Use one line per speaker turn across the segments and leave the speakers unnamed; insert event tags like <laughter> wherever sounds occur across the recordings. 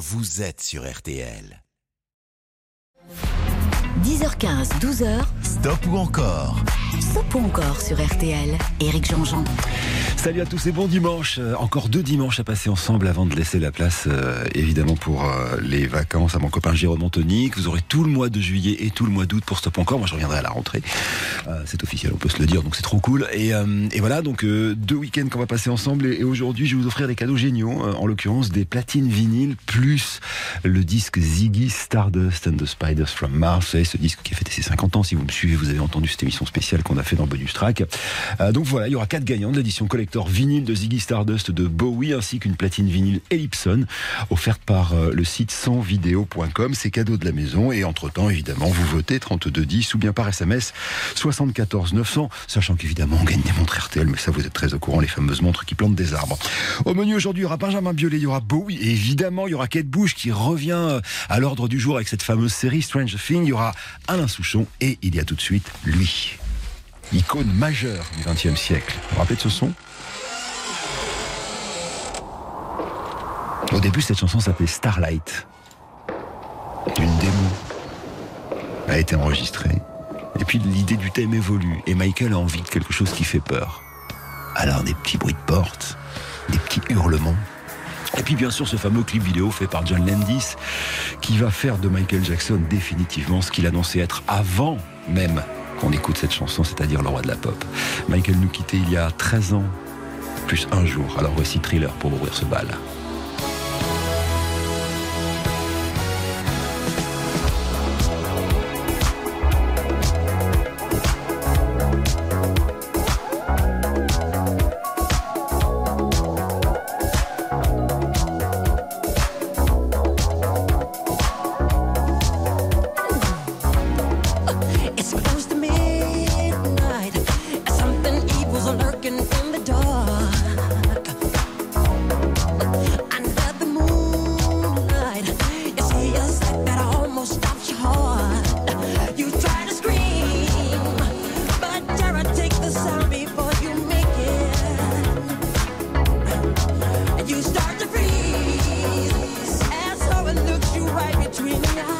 vous êtes sur RTL.
10h15, 12h.
Stop ou encore
Ou encore sur RTL. Éric Jean-Jean.
Salut à tous et bon dimanche. Euh, encore deux dimanches à passer ensemble avant de laisser la place, euh, évidemment, pour euh, les vacances à mon copain Jérôme Antonique. Vous aurez tout le mois de juillet et tout le mois d'août pour Stop encore. Moi, je reviendrai à la rentrée. c'est officiel, on peut se le dire, donc c'est trop cool. Et, voilà, donc deux week-ends qu'on va passer ensemble. Et, aujourd'hui, je vais vous offrir des cadeaux géniaux. en l'occurrence, des platines vinyles plus le disque Ziggy Stardust and the Spiders from Mars. Vous ce disque qui a fêté ses 50 ans. Si vous me suivez, vous avez entendu cette émission spéciale qu'on a fait dans Bonus Track. donc voilà, il y aura quatre gagnants de l'édition collector vinyle de Ziggy Stardust de Bowie ainsi qu'une platine vinyle Ellipson offerte par euh, le site sansvideo.com. C'est cadeau de la maison et entre-temps, évidemment, vous votez 3210 ou bien par SMS 74 900, sachant qu'évidemment, on gagne des montres RTL, mais ça, vous êtes très au courant, les fameuses montres qui plantent des arbres. Au menu aujourd'hui, il y aura Benjamin Biolay, il y aura Bowie évidemment, il y aura Kate Bush qui revient euh, à l'ordre du jour avec cette fameuse série Strange Thing. Il y aura Alain Souchon et il y a tout de suite lui icône majeure du XXe siècle. Vous vous rappelez de ce son? Au début, cette chanson s'appelait Starlight. Une démo a été enregistrée. Et puis l'idée du thème évolue. Et Michael a envie de quelque chose qui fait peur. Alors des petits bruits de porte, des petits hurlements. Et puis bien sûr ce fameux clip vidéo fait par John Landis qui va faire de Michael Jackson définitivement ce qu'il annonçait être avant même qu'on écoute cette chanson, c'est-à-dire le roi de la pop. Michael nous quittait il y a 13 ans, plus un jour. Alors voici Thriller pour ouvrir ce bal. between us.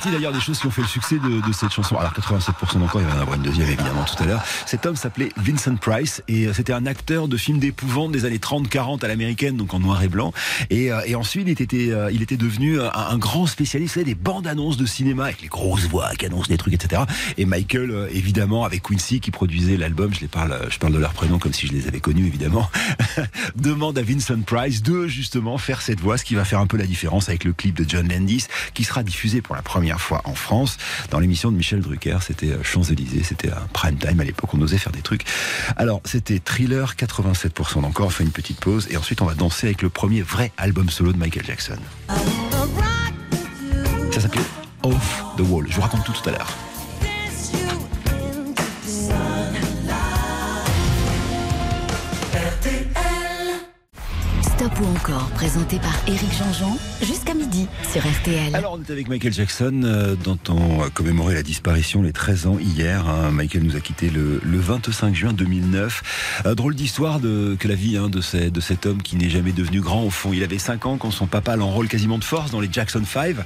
Partie d'ailleurs des choses qui ont fait le succès de, cette chanson. Alors 87% encore, il va y en avoir une deuxième évidemment tout à l'heure. Cet homme s'appelait Vincent Price et euh, c'était un acteur de films d'épouvante des années 30-40 à l'américaine, donc en noir et blanc. Et, euh, et ensuite, il était, euh, il était devenu un, grand spécialiste des bandes annonces de cinéma avec les grosses voix qui annoncent des trucs, etc. Et Michael, évidemment, avec Quincy qui produisait l'album, je les parle, je parle de leur prénom comme si je les avais connus, évidemment, <laughs> demande à Vincent Price de justement faire cette voix, ce qui va faire un peu la différence avec le clip de John Landis qui sera diffusé pour la première fois en France dans l'émission de Michel Drucker. C'était euh, Champs-Élysées, c'était un prime time à l'époque, on osait faire des trucs. Alors, c'était Thriller, 87% d'encore. On fait une petite pause et ensuite on va danser avec le premier vrai album solo de Michael Jackson. Ça s'appelait Off the Wall. Je vous raconte tout tout à l'heure.
Ou encore, présenté par Éric Jean-Jean, jusqu'à midi sur RTL.
Alors, on est avec Michael Jackson, euh, dont on a commémoré la disparition, les 13 ans hier. hein. Michael nous a quitté le, le 25 juin 2009. Euh, drôle d'histoire que la vie hein, de, ces- de cet homme qui n'est jamais devenu grand. Au fond, il avait 5 ans quand son papa l'enrôle quasiment de force dans les Jackson 5.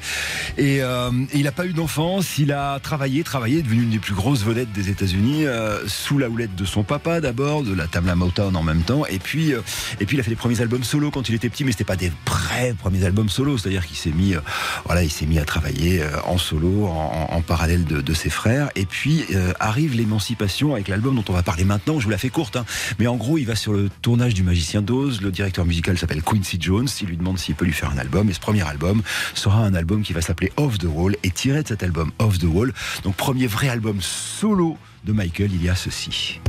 Et, euh, il n'a pas eu d'enfance. Il a travaillé, travaillé, devenu une des plus grosses vedettes des États-Unis, euh, sous la houlette de son papa d'abord, de la Tamla Motown en même temps. Et puis, euh, et puis il a fait des premiers albums solo quand il était petit, mais c'était pas des vrais premiers albums solo. C'est-à-dire qu'il s'est mis, euh, voilà, il s'est mis à travailler euh, en solo, en, parallèle de, de ses frères. Et puis euh, arrive l'émancipation avec l'album dont on va parler maintenant. Je vous la fais courte, hein. mais en gros, il va sur le tournage du Magicien d'Oz. Le directeur musical s'appelle Quincy Jones. Il lui demande s'il peut lui faire un album. Et ce premier album sera un album qui va s'appeler Off the Wall. Et tiré de cet album Off the Wall, donc premier vrai album solo de Michael, il y a ceci.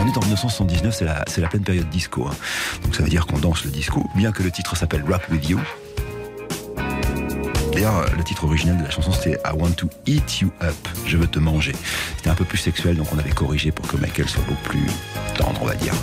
On est en 1979, c'est la, pleine période disco. hein. Donc ça veut dire qu'on danse le disco, bien que le titre s'appelle Rock With You. D'ailleurs, le titre original de la chanson c'était I Want to Eat You Up, je veux te manger. C'était un peu plus sexuel, donc on avait corrigé pour que Michael soit beaucoup plus tendre, on va dire.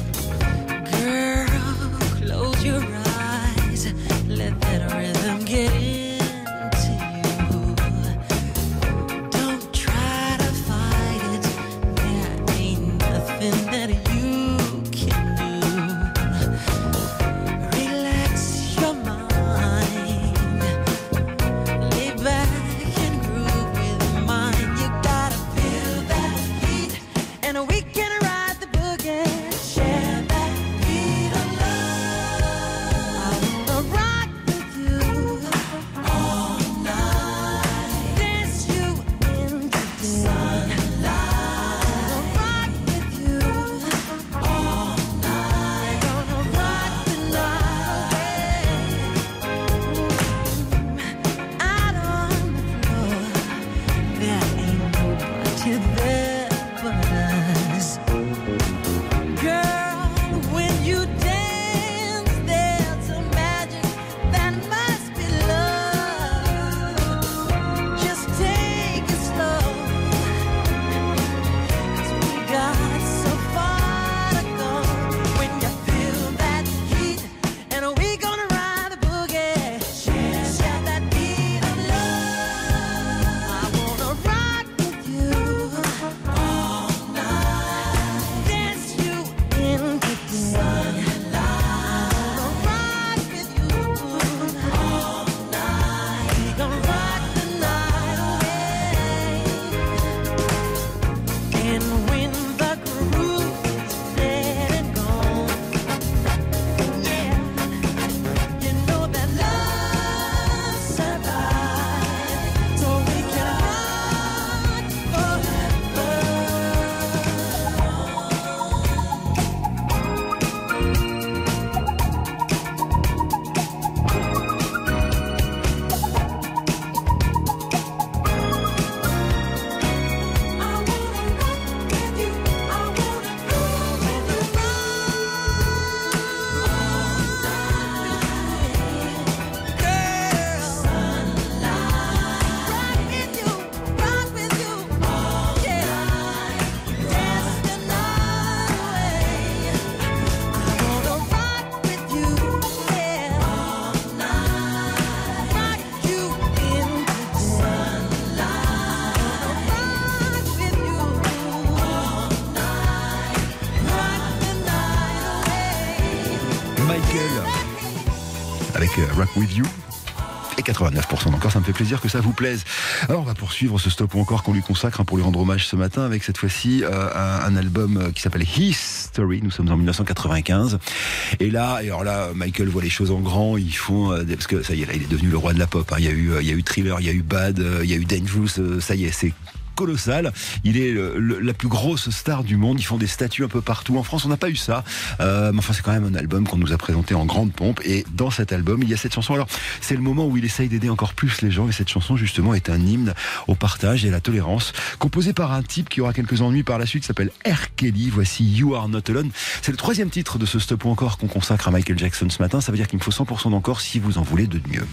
With You.
Et 89% d'encore, ça me fait plaisir que ça vous plaise. Alors on va poursuivre ce stop ou encore qu'on lui consacre hein, pour lui rendre hommage ce matin avec cette fois-ci euh, un, album euh, qui s'appelle History. Nous sommes en 1995. Et là, et alors là, Michael voit les choses en grand. Ils font euh, parce que ça y est, là, il est devenu le roi de la pop. hein. Il y a eu, il y a eu Thriller, il y a eu Bad, il y a eu Dangerous. ça y est, c'est colossal. Il est le- la plus grosse star du monde. Ils font des statues un peu partout. En France, on n'a pas eu ça. Euh, mais enfin, c'est quand même un album qu'on nous a présenté en grande pompe. Et dans cet album, il y a cette chanson. Alors, c'est le moment où il essaye d'aider encore plus les gens. Et cette chanson, justement, est un hymne au partage et à la tolérance, composé par un type qui aura quelques ennuis par la suite, s'appelle R. Kelly. Voici You Are Not Alone. C'est le troisième titre de ce stop ou encore qu'on consacre à Michael Jackson ce matin. Ça veut dire qu'il me faut 100% d'encore si vous en voulez de mieux.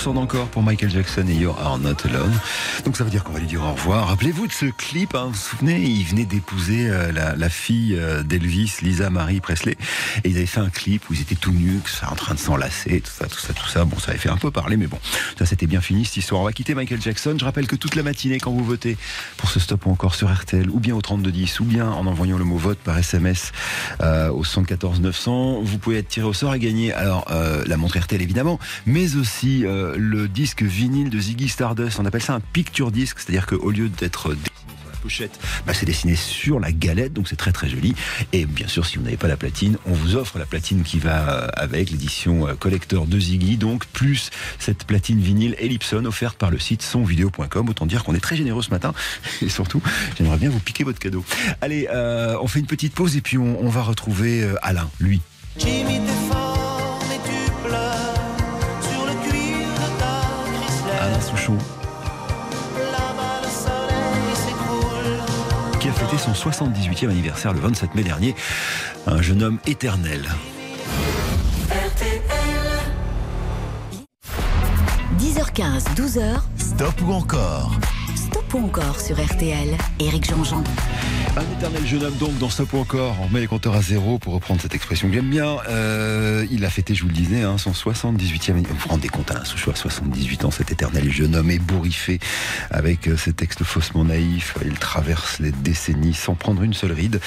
20% pour Michael Jackson et Your Are Not Alone. Donc ça veut dire qu'on va lui dire au revoir. Rappelez-vous de ce clip, hein. vous vous souvenez, il venait d'épouser euh, la, fille euh, d'Elvis, Lisa Marie Presley, et ils avaient fait un clip où ils étaient tout nus, en train de s'enlacer, tout ça, tout ça, tout ça. Bon, ça avait fait un peu parler, mais bon, ça c'était bien fini cette histoire. On va quitter Michael Jackson. Je rappelle que toute la matinée, quand vous votez pour ce stop ou encore sur RTL, ou bien au 3210, ou bien en envoyant le mot vote par SMS euh, au 114 900, vous pouvez être tiré au sort et gagner alors la montre RTL évidemment, mais aussi le disque vinyle de Ziggy Stardust. On appelle ça un picture disc, c'est-à-dire qu'au lieu d'être dessiné sur la pochette, bah, c'est dessiné sur la galette, donc c'est très très joli. Et bien sûr, si vous n'avez pas la platine, on vous offre la platine qui va euh, avec l'édition euh, collector de Ziggy, donc plus cette platine vinyle Ellipson offerte par le site sonvideo.com. Autant dire qu'on est très généreux ce matin <laughs> et surtout, j'aimerais bien vous piquer votre cadeau. Allez, euh, on fait une petite pause et puis on, va retrouver Alain, lui. Son 78e anniversaire le 27 mai dernier. Un jeune homme éternel.
10h15, 12h,
Stop ou encore?
Stop ou encore sur RTL. Éric Jean-Jean.
Un éternel jeune homme donc dans Stop ou encore. On met les compteurs à zéro pour reprendre cette expression que j'aime bien. Euh, il a fêté, je vous le disais, hein, son 78e anniversaire. Vous vous rendez compte, Alain Souchon à 78 ans, cet éternel jeune homme ébouriffé avec euh, ses textes faussement naïfs. Il traverse les décennies sans prendre une seule ride.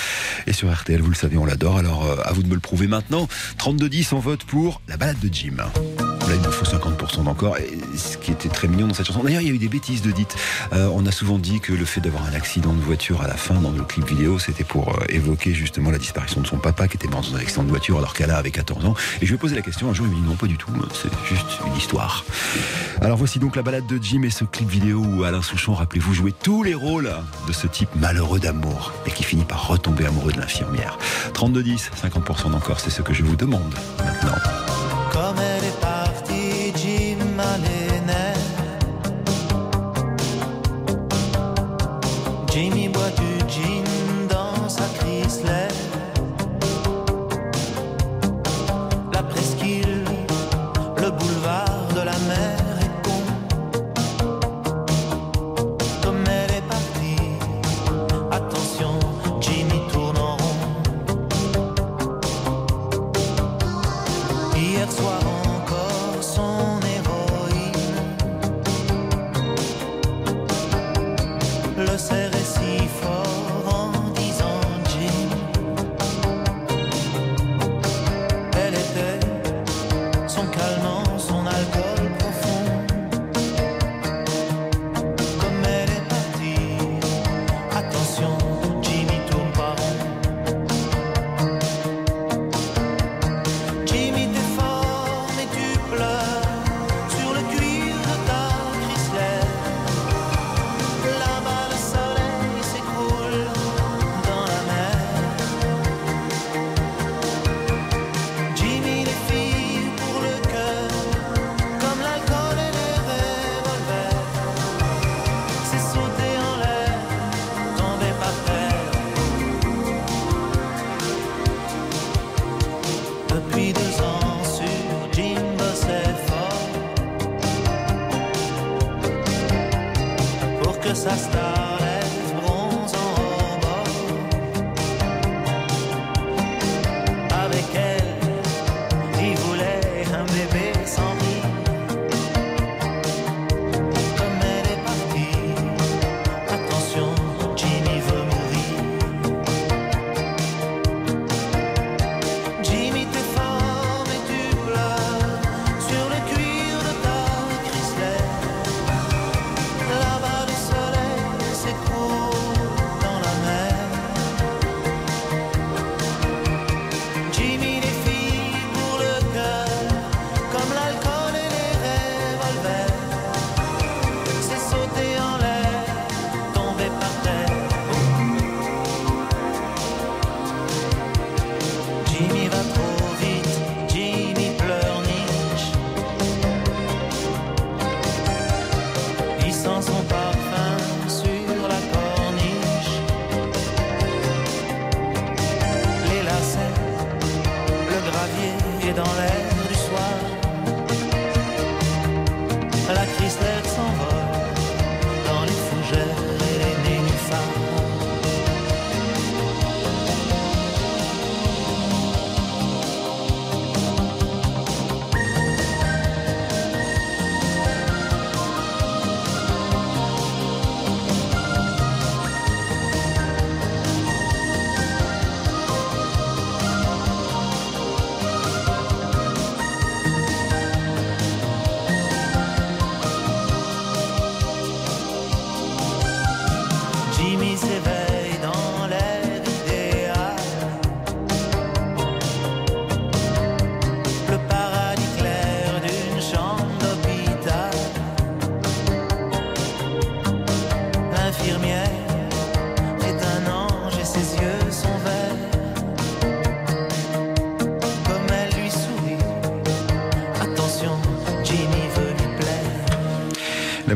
Et sur RTL, vous le savez, on l'adore. Alors euh, à vous de me le prouver maintenant. 32-10, on vote pour la balade de Jim. Là, il nous faut 50% d'encore. Ce qui était très mignon dans cette chanson. D'ailleurs, il y a eu des bêtises de dites. On a souvent dit que le fait d'avoir un accident de voiture à la fin clip vidéo, c'était pour euh, évoquer justement la disparition de son papa qui était mort dans un accident de voiture alors qu'elle avait 14 ans. Et je lui ai posé la question un jour, il m'a dit non, pas du tout. C'est juste une histoire. Alors voici donc la balade de Jim et ce clip vidéo où Alain Souchon, rappelez-vous, jouait tous les rôles de ce type malheureux d'amour et qui finit par retomber amoureux de l'infirmière. 32-10, 50% d'encore, c'est ce que je vous demande maintenant.
Gin dans sa Chrysler.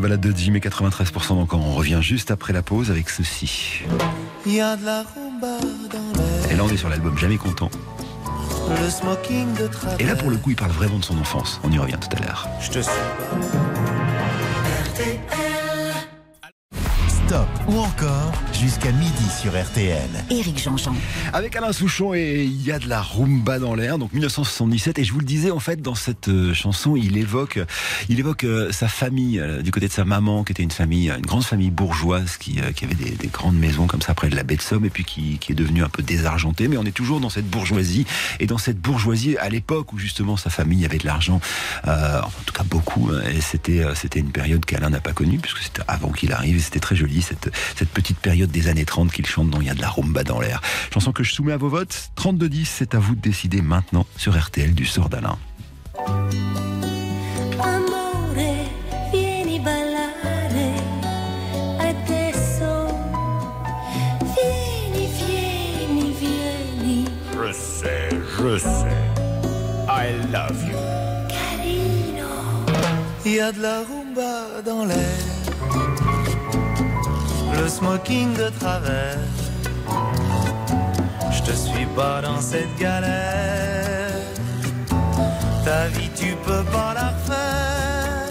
Balade de Jim et 93% encore. On revient juste après la pause avec ceci.
Il y a de la rumba dans l'air.
Et là, on est sur l'album Jamais Content.
Le smoking de travers.
Et là, pour le coup, il parle vraiment de son enfance. On y revient tout à l'heure.
je te suis.
Stop ou encore jusqu'à midi sur RTL.
Éric Jean-Jean.
Avec Alain Souchon et il y a de la rumba dans l'air, donc 1977. Et je vous le disais, en fait, dans cette euh, chanson, il évoque, il évoque euh, sa famille, euh, du côté de sa maman, qui était une famille, une grande famille bourgeoise, qui, euh, qui avait des, des grandes maisons comme ça près de la baie de Somme, et puis qui, qui est devenue un peu désargentée. Mais on est toujours dans cette bourgeoisie, et dans cette bourgeoisie à l'époque où justement sa famille avait de l'argent, euh, en tout cas beaucoup. Et c'était, c'était une période qu'Alain n'a pas connue, puisque c'était avant qu'il arrive. Et c'était très joli cette, cette petite période des années 30 qu'il chante dont il y a de la rumba dans l'air. Chanson que je soumets à vos votes. 32-10, c'est à vous de décider maintenant sur RTL du sort d'Alain.
Amore, vieni ballare adesso. Vieni, vieni, vieni,
Je sais, je sais. I love you.
carino.
Il y a de la rumba dans l'air. Le smoking de travers. Je te suis pas dans cette galère. Ta vie, tu peux pas la refaire.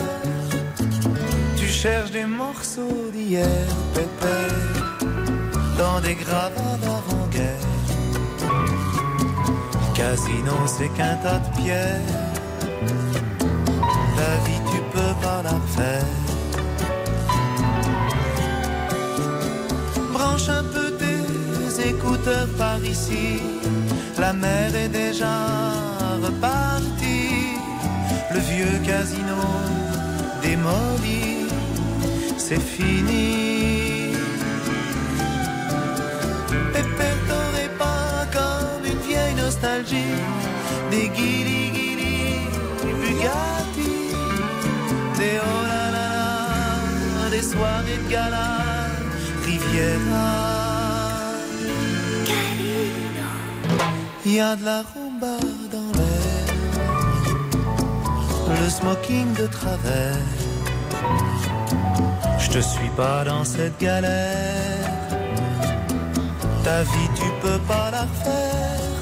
Tu cherches des morceaux d'hier, pépère, dans des gravats d'avant-guerre. Casino, c'est qu'un tas de pierres. Ta vie, tu peux pas la refaire. Branche un peu tes écouteurs par ici. La mer est déjà repartie. Le vieux casino démoli, c'est fini. T'aurais pas comme une vieille nostalgie des guili guili Bugatti, des oh là là, des soirées de gala, Riviera. Il y a de la rumba dans l'air, le smoking de travers. Je te suis pas dans cette galère. Ta vie, tu peux pas la refaire.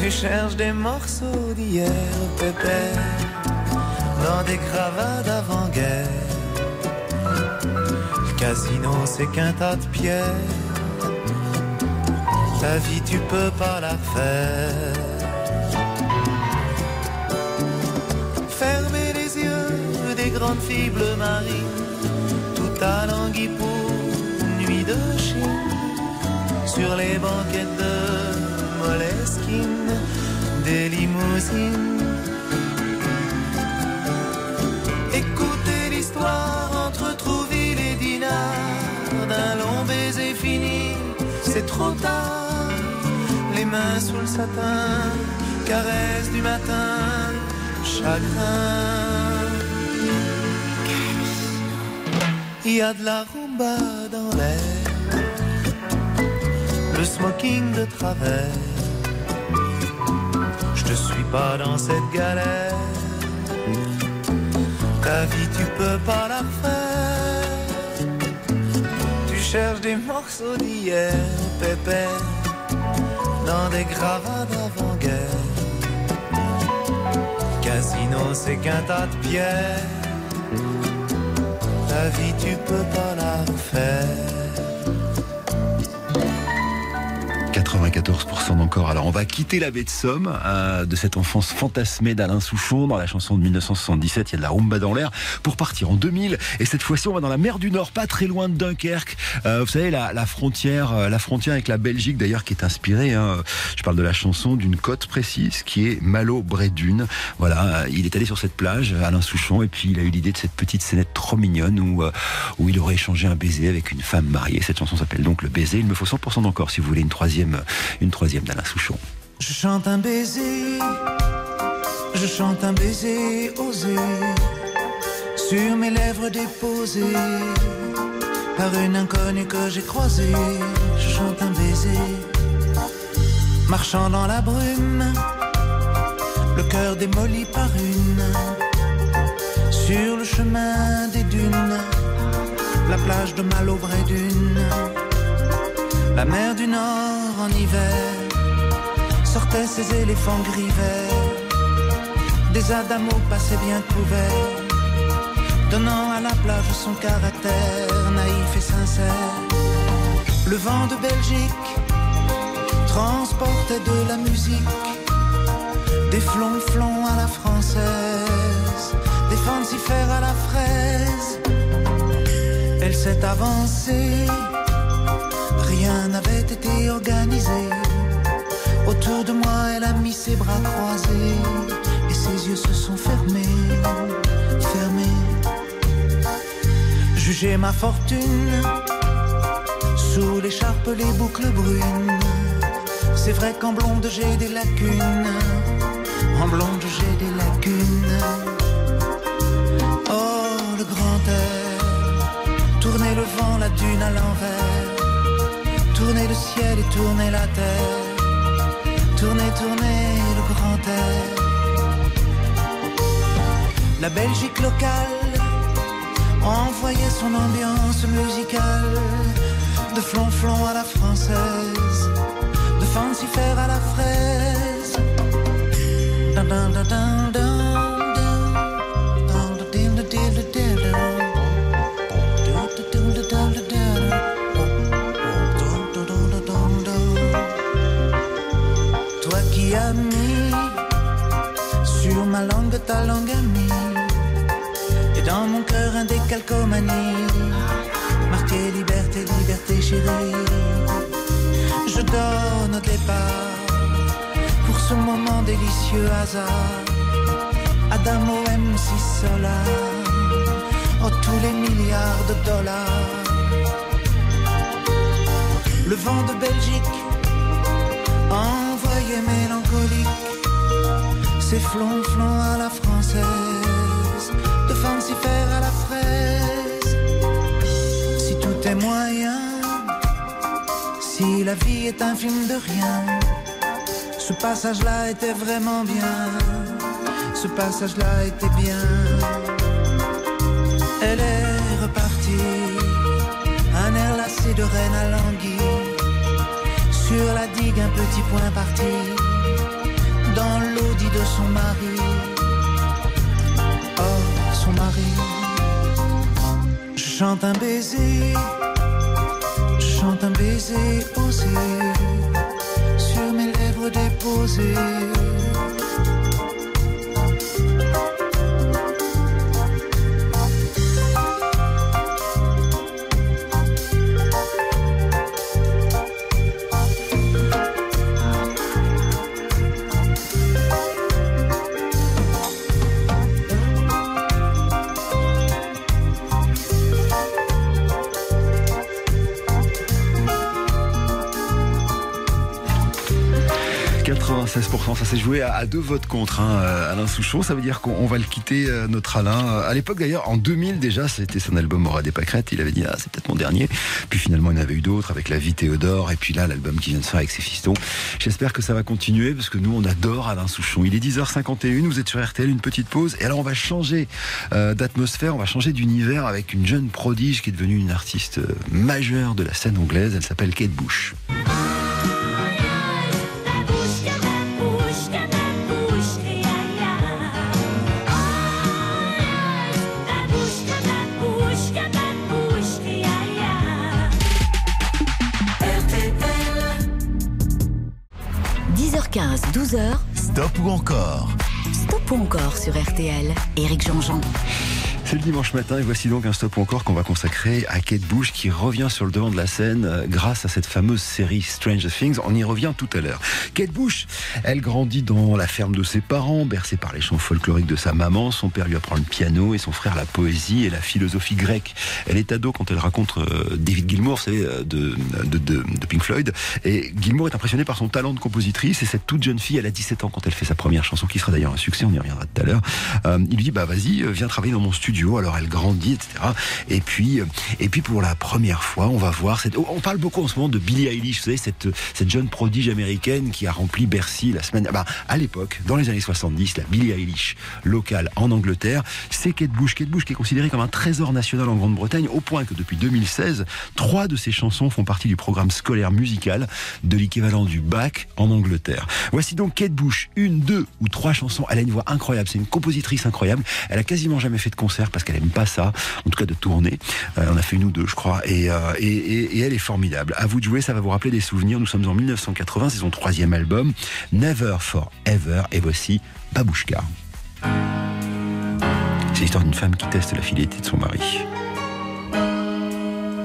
Tu cherches des morceaux d'hier, pépère, dans des gravats d'avant-guerre. Casino, c'est qu'un tas de pierres. Ta vie, tu peux pas la refaire. Fermez les yeux des grandes filles bleu marine, tout à languille pour nuit de Chine, sur les banquettes de Moleskine, des limousines. C'est trop tard. Les mains sous le satin, caresse du matin, chagrin. Il y a de la rumba dans l'air, le smoking de travers. Je te suis pas dans cette galère. Ta vie, tu peux pas la refaire. Tu cherches des morceaux d'hier, pépère, dans des gravats d'avant-guerre. Casino, c'est qu'un tas de pierres. Ta vie, tu peux pas la refaire.
94% d'encore. Alors on va quitter la baie de Somme euh, de cette enfance fantasmée d'Alain Souchon dans la chanson de 1977. Il y a de la rumba dans l'air pour partir en 2000. Et cette fois-ci, on va dans la mer du Nord, pas très loin de Dunkerque. Euh, vous savez la, frontière, euh, la frontière avec la Belgique d'ailleurs qui est inspirée. hein. Je parle de la chanson d'une côte précise qui est Malo-Brédune. Voilà, il est allé sur cette plage, Alain Souchon, et puis il a eu l'idée de cette petite scénette trop mignonne où où il aurait échangé un baiser avec une femme mariée. Cette chanson s'appelle donc Le baiser. Il me faut 100% d'encore si vous voulez une troisième, une troisième d'Alain Souchon.
Je chante un baiser, je chante un baiser osé sur mes lèvres déposées par une inconnue que j'ai croisée. Je chante un baiser, marchant dans la brume, le cœur démoli par une Sur le chemin des dunes, la plage de Malaubré d'une, la mer du Nord en hiver sortait ses éléphants gris. Des adamos passaient bien couverts, donnant à la plage son caractère naïf et sincère. Le vent de Belgique transportait de la musique, des flonflons à la française, des fancifères à la fraise. Elle s'est avancée, rien n'avait été organisé. Autour de moi, elle a mis ses bras croisés et ses yeux se sont fermés, fermés. Jugez ma fortune sous l'écharpe, les boucles brunes. C'est vrai qu'en blonde j'ai des lacunes, en blonde j'ai des lacunes. Oh, le grand air, tournez le vent, la dune à l'envers, tournez le ciel et tournez la terre. Tournez, tournez le grand air. La Belgique locale envoyait son ambiance musicale de flonflon à la française, de fancifère à la fraise. Dun, dun, ta langue amie et dans mon cœur un décalcomanie marqué liberté, liberté chérie. Je donne au départ pour ce moment délicieux hasard. Adamo M6 Solar, oh tous les milliards de dollars. Le vent de Belgique envoyé mélancolique, c'est flonflon à la française, de fancifère à la fraise. Si tout est moyen, si la vie est un film de rien, ce passage-là était vraiment bien, ce passage-là était bien. Elle est repartie, un air lassé de reine à l'anguille. Sur la digue, un petit point parti de son mari. Oh, son mari. Je chante un baiser, je chante un baiser osé sur mes lèvres déposées.
« 96%, ça s'est joué à, deux votes contre hein, euh, Alain Souchon. Ça veut dire qu'on on va le quitter, euh, notre Alain. Euh, À l'époque d'ailleurs, en 2000 déjà, c'était son album Aura des pâquerettes. Il avait dit, ah, c'est peut-être mon dernier. Puis finalement, il en avait eu d'autres avec La vie Théodore. Et puis là, l'album qui vient de faire avec ses fistons. J'espère que ça va continuer parce que nous, on adore Alain Souchon. Il est 10h51, vous êtes sur RTL, une petite pause. Et alors, on va changer d'atmosphère, on va changer d'univers avec une jeune prodige qui est devenue une artiste majeure de la scène anglaise. Elle s'appelle Kate Bush.
– 12h,
Stop ou encore
Stop ou encore sur RTL. Éric Jean-Jean.
C'est le dimanche matin et voici donc un stop encore qu'on va consacrer à Kate Bush qui revient sur le devant de la scène euh, grâce à cette fameuse série Stranger Things. On y revient tout à l'heure. Kate Bush, elle grandit dans la ferme de ses parents, bercée par les chants folkloriques de sa maman. Son père lui apprend le piano et son frère la poésie et la philosophie grecque. Elle est ado quand elle raconte euh, David Gilmour, savez, euh, de, de, Pink Floyd. Et Gilmour est impressionné par son talent de compositrice et cette toute jeune fille, elle a 17 ans quand elle fait sa première chanson qui sera d'ailleurs un succès, on y reviendra tout à l'heure. Il lui dit, bah vas-y, viens travailler dans mon studio
Alors elle grandit, etc. Et puis, euh, et puis pour la première fois, on va voir cette. On parle beaucoup en ce moment de Billie Eilish, vous savez, cette, cette jeune prodige américaine qui a rempli Bercy la semaine. Bah, à l'époque, dans les années 70, la Billie Eilish locale en Angleterre, c'est Kate Bush. Kate Bush qui est considérée comme un trésor national en Grande-Bretagne, au point que depuis 2016, trois de ses chansons font partie du programme scolaire musical de l'équivalent du bac en Angleterre. Voici donc Kate Bush, une, deux ou trois chansons. Elle a une voix incroyable, c'est une compositrice incroyable. Elle a quasiment jamais fait de concert parce qu'elle aime pas ça, en tout cas de tourner. Euh, on a fait une ou deux, je crois, et, euh, et, et- et elle est formidable. À vous de jouer, ça va vous rappeler des souvenirs. Nous sommes en 1980, c'est son troisième album, Never Forever, et voici Babouchka. C'est l'histoire d'une femme qui teste la fidélité de son mari.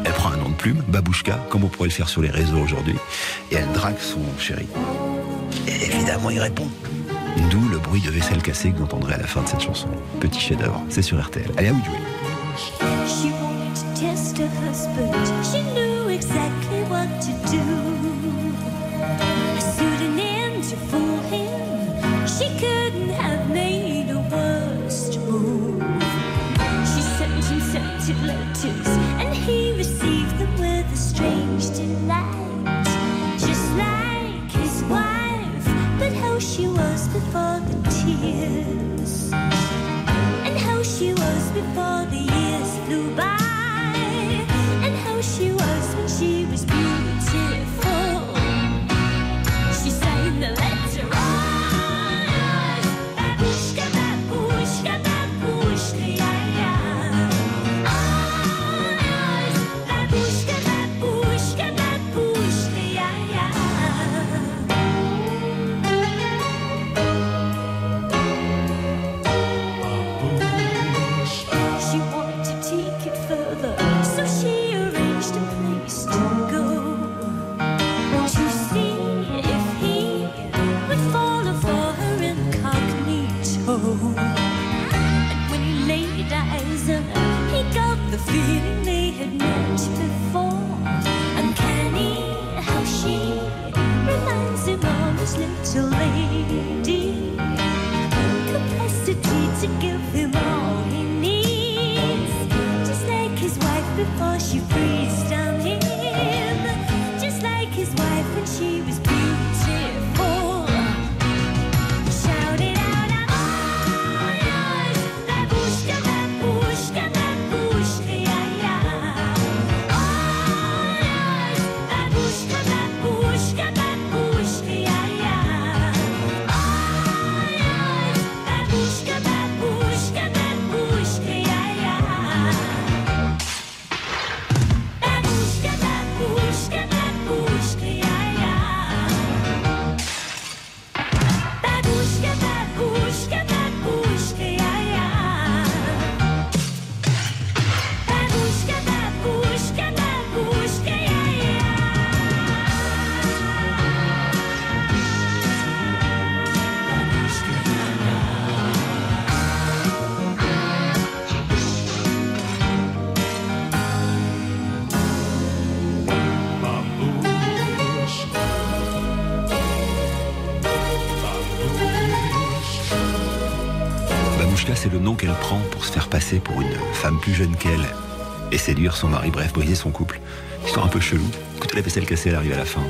Elle prend un nom de plume, Babouchka, comme on pourrait le faire sur les réseaux aujourd'hui, et elle drague son chéri. Et évidemment, il répond. D'où le bruit de vaisselle cassée que vous entendrez à la fin de cette chanson. Petit chef-d'œuvre, c'est sur RTL. Allez, à vous jouer. different séduire son mari, bref, briser son couple. Histoire un peu chelou. Écoutez la vaisselle cassée, elle arrive à la fin.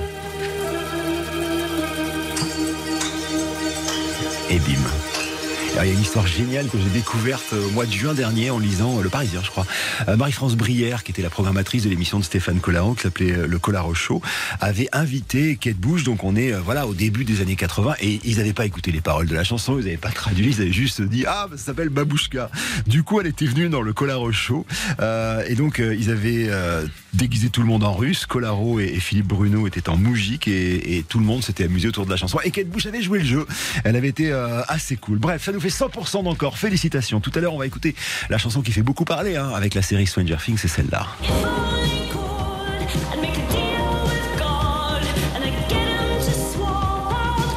Alors, il y a une histoire géniale que j'ai découverte au mois de juin dernier en lisant euh, Le Parisien, je crois. Euh, Marie-France Brière, qui était la programmatrice de l'émission de Stéphane Collaro, qui s'appelait euh, Le Collaro Show, avait invité Kate Bush. Donc on est euh, voilà au début des années 80 et ils n'avaient pas écouté les paroles de la chanson, ils n'avaient pas traduit, ils avaient juste dit ah ça s'appelle Babouchka. Du coup, elle était venue dans le Collaro Show euh, et donc euh, ils avaient euh, déguisé tout le monde en russe. Collaro et, Philippe Bruno étaient en moujik et, tout le monde s'était amusé autour de la chanson. Et Kate Bush avait joué le jeu. Elle avait été euh, assez cool. Bref, ça nous fait 100% d'encore. Félicitations. Tout à l'heure, on va écouter la chanson qui fait beaucoup parler hein, avec la série Stranger Things, c'est celle-là.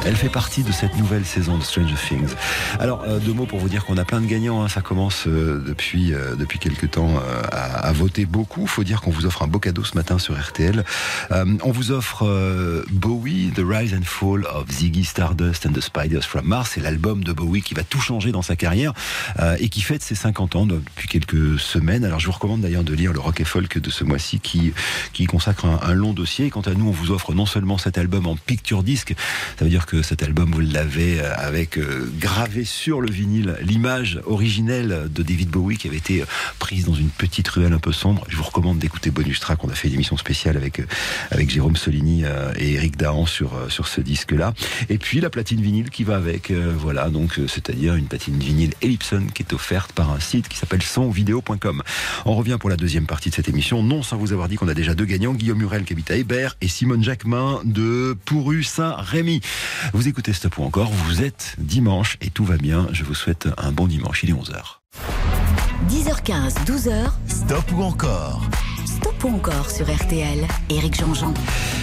Elle fait partie de cette nouvelle saison de Stranger Things. Alors, euh, deux mots pour vous dire qu'on a plein de gagnants. hein. Ça commence euh, depuis euh, depuis quelques temps à, voter beaucoup. Faut dire qu'on vous offre un beau cadeau ce matin sur RTL. On vous offre Bowie, The Rise and Fall of Ziggy Stardust and the Spiders from Mars. C'est l'album de Bowie qui va tout changer dans sa carrière et qui fête ses 50 ans depuis quelques semaines. Alors, je vous recommande d'ailleurs de lire le Rock et Folk de ce mois-ci qui qui consacre un, long dossier. Quant à nous, on vous offre non seulement cet album en picture disque, ça veut dire que cet album, vous l'avez euh, avec euh, gravé sur le vinyle l'image originelle de David Bowie qui avait été euh, prise dans une petite ruelle un peu sombre. Je vous recommande d'écouter Bonus Track. A fait une émission spéciale avec, euh, avec Jérôme Solini et Eric Dahan sur, sur ce disque-là. Et puis la platine vinyle qui va avec. euh, voilà, donc c'est-à-dire une platine vinyle Ellipson qui est offerte par un site qui s'appelle sonvideo.com. On revient pour la deuxième partie de cette émission. Non sans vous avoir dit qu'on a déjà deux gagnants, Guillaume Murel qui habite à Hébert et Simone Jacquemin de Pourru Saint-Rémy. Vous écoutez Stop ou encore, vous êtes dimanche et tout va bien. Je vous souhaite un bon dimanche. Il est 11h.
10h15, 12h,
Stop ou encore
Stop encore sur RTL. Éric Jean-Jean.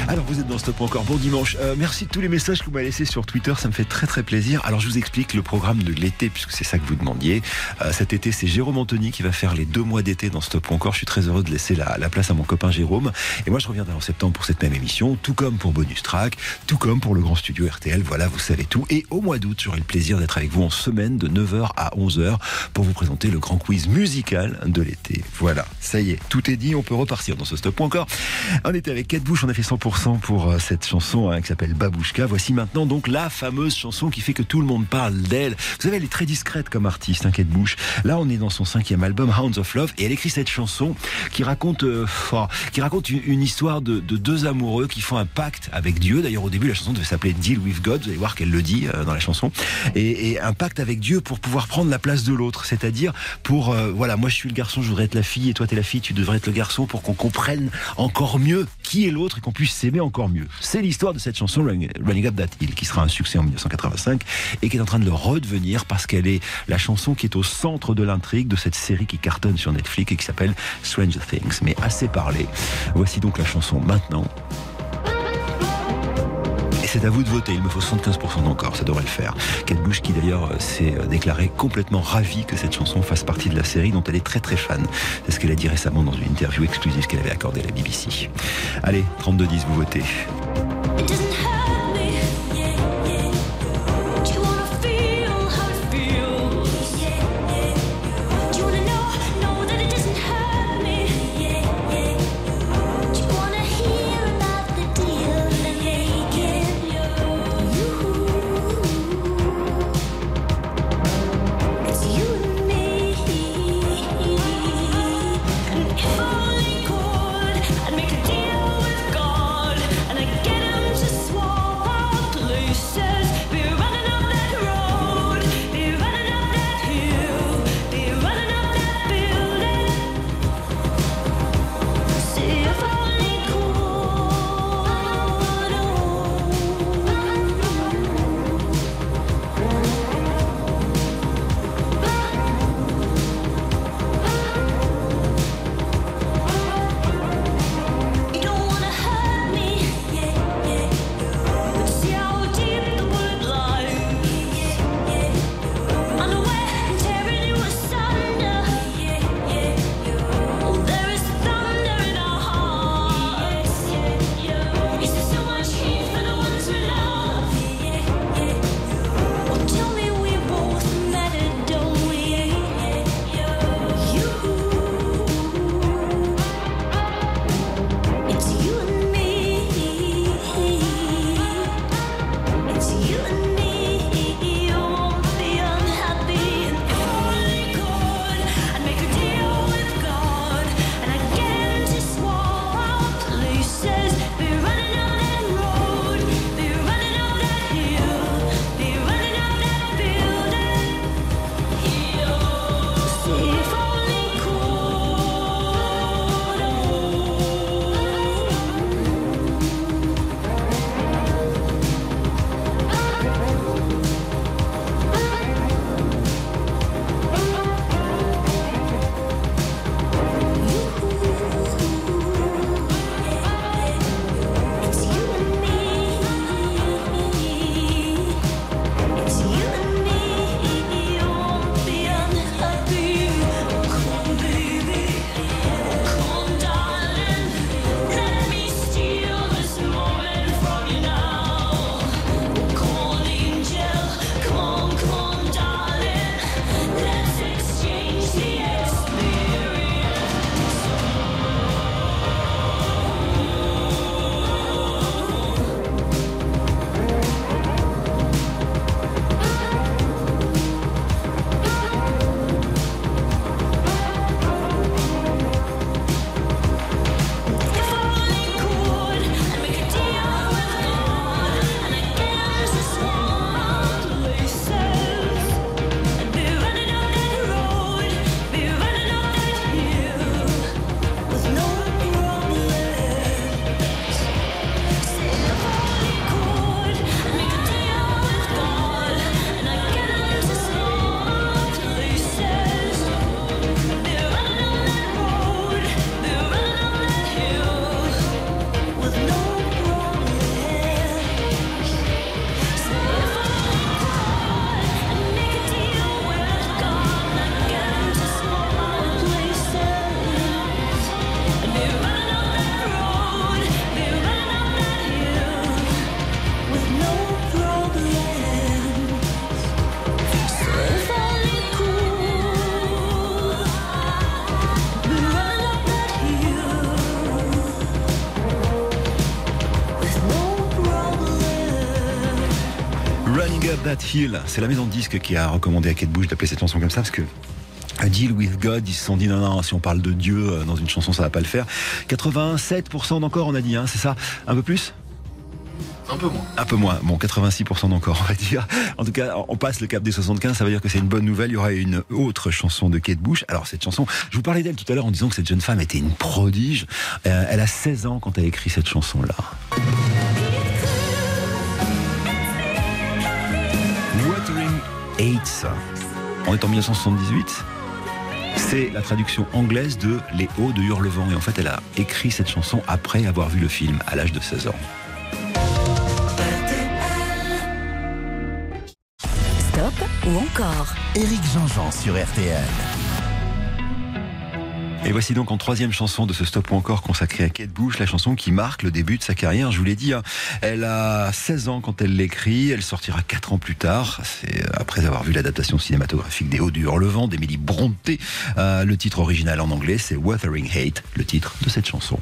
Alors vous êtes dans Stop encore, bon dimanche. Euh, merci de tous les messages que vous m'avez laissés sur Twitter, ça me fait très très plaisir. Alors je vous explique le programme de l'été, puisque c'est ça que vous demandiez. Euh, cet été, c'est Jérôme Anthony qui va faire les deux mois d'été dans Stop encore. Je suis très heureux de laisser la, la place à mon copain Jérôme. Et moi je reviendrai en septembre pour cette même émission, tout comme pour Bonus Track, tout comme pour le grand studio RTL. Voilà, vous savez tout. Et au mois d'août, j'aurai le plaisir d'être avec vous en semaine de 9h à 11h pour vous présenter le grand quiz musical de l'été. Voilà, ça y est, tout est dit, on peut repartir dans ce Stop ou encore. On était avec Kate Bush, on a fait 100% pour euh, cette chanson hein, qui s'appelle Babouchka. Voici maintenant donc la fameuse chanson qui fait que tout le monde parle d'elle. Vous savez, elle est très discrète comme artiste, hein, Kate Bush. Là, on est dans son cinquième album, Hounds of Love, et elle écrit cette chanson qui raconte, euh, qui raconte une, histoire de, de deux amoureux qui font un pacte avec Dieu. D'ailleurs, au début, la chanson devait s'appeler Deal with God. Vous allez voir qu'elle le dit euh, dans la chanson. Et, un pacte avec Dieu pour pouvoir prendre la place de l'autre. C'est-à-dire pour, voilà, moi je suis le garçon, je voudrais être la fille, et toi t'es la fille, tu devrais être le garçon qu'on comprenne encore mieux qui est l'autre et qu'on puisse s'aimer encore mieux. C'est l'histoire de cette chanson Running Up That Hill qui sera un succès en 1985 et qui est en train de le redevenir parce qu'elle est la chanson qui est au centre de l'intrigue de cette série qui cartonne sur Netflix et qui s'appelle Stranger Things. Mais assez parlé. Voici donc la chanson maintenant. C'est à vous de voter, il me faut 75% d'encore, ça devrait le faire. Kate Bush qui d'ailleurs euh, s'est euh, déclarée complètement ravie que cette chanson fasse partie de la série dont elle est très très fan. C'est ce qu'elle a dit récemment dans une interview exclusive qu'elle avait accordée à la BBC. Allez, 32-10, vous votez. C'est la maison de disque qui a recommandé à Kate Bush d'appeler cette chanson comme ça parce que A Deal with God, ils se sont dit non, non, si on parle de Dieu euh, dans une chanson, ça va pas le faire. 87% d'encore, on a dit, hein, c'est ça? Un peu plus?
Un peu moins.
Un peu moins, bon 86% d'encore on va dire. En tout cas, on passe le cap des 75, ça veut dire que c'est une bonne nouvelle. Il y aura une autre chanson de Kate Bush. Alors cette chanson, je vous parlais d'elle tout à l'heure en disant que cette jeune femme était une prodige. Euh, elle a 16 ans quand elle a écrit cette chanson-là. Heights. On est en 1978. C'est la traduction anglaise de Les Hauts de Hurlevent. Et en fait, elle a écrit cette chanson après avoir vu le film à l'âge de 16 ans.
Stop ou encore?
Éric Jean-Jean sur RTL.
Et voici donc en troisième chanson de ce stop ou encore consacré à Kate Bush, la chanson qui marque le début de sa carrière. Je vous l'ai dit, hein, elle a 16 ans quand elle l'écrit, elle sortira 4 ans plus tard. C'est après avoir vu l'adaptation cinématographique des Hauts du Hurlevent d'Emily Brontë. Euh, le titre original en anglais, c'est Wuthering Hate, le titre de cette chanson.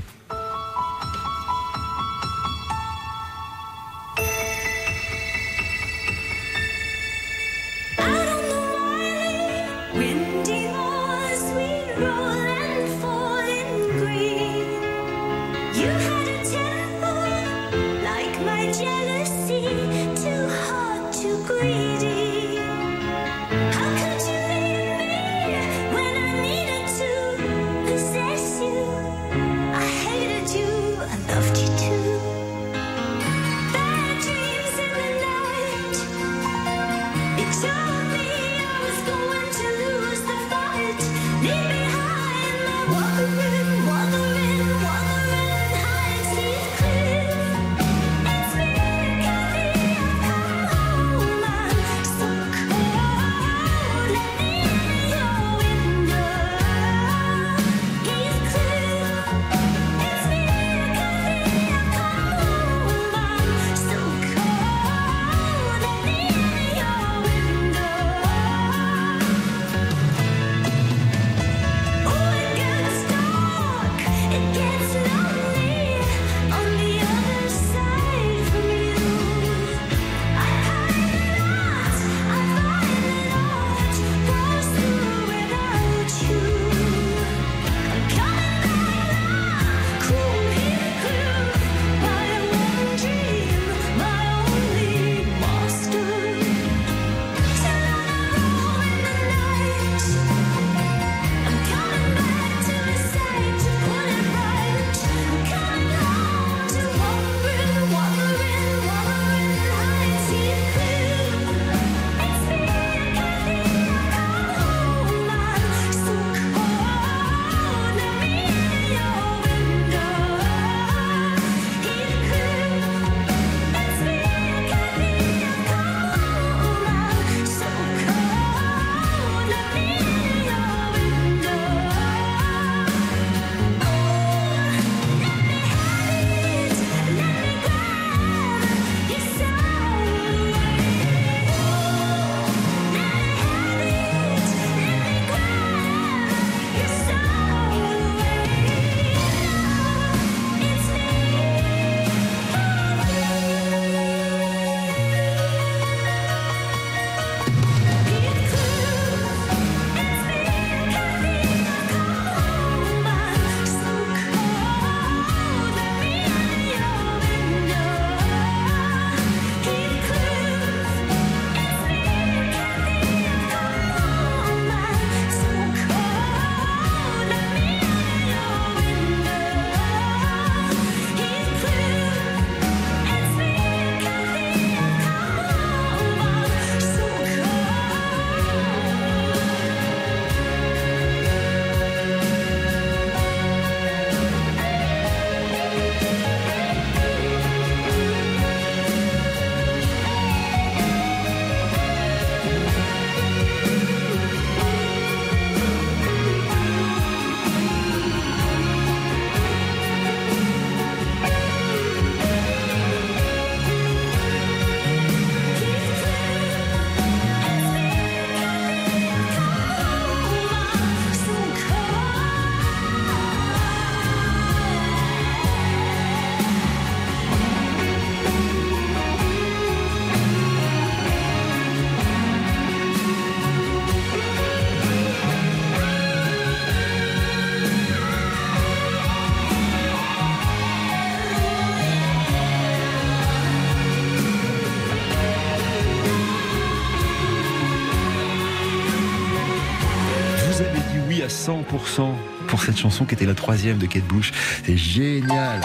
100% pour cette chanson qui était la troisième de Kate Bush. C'est génial.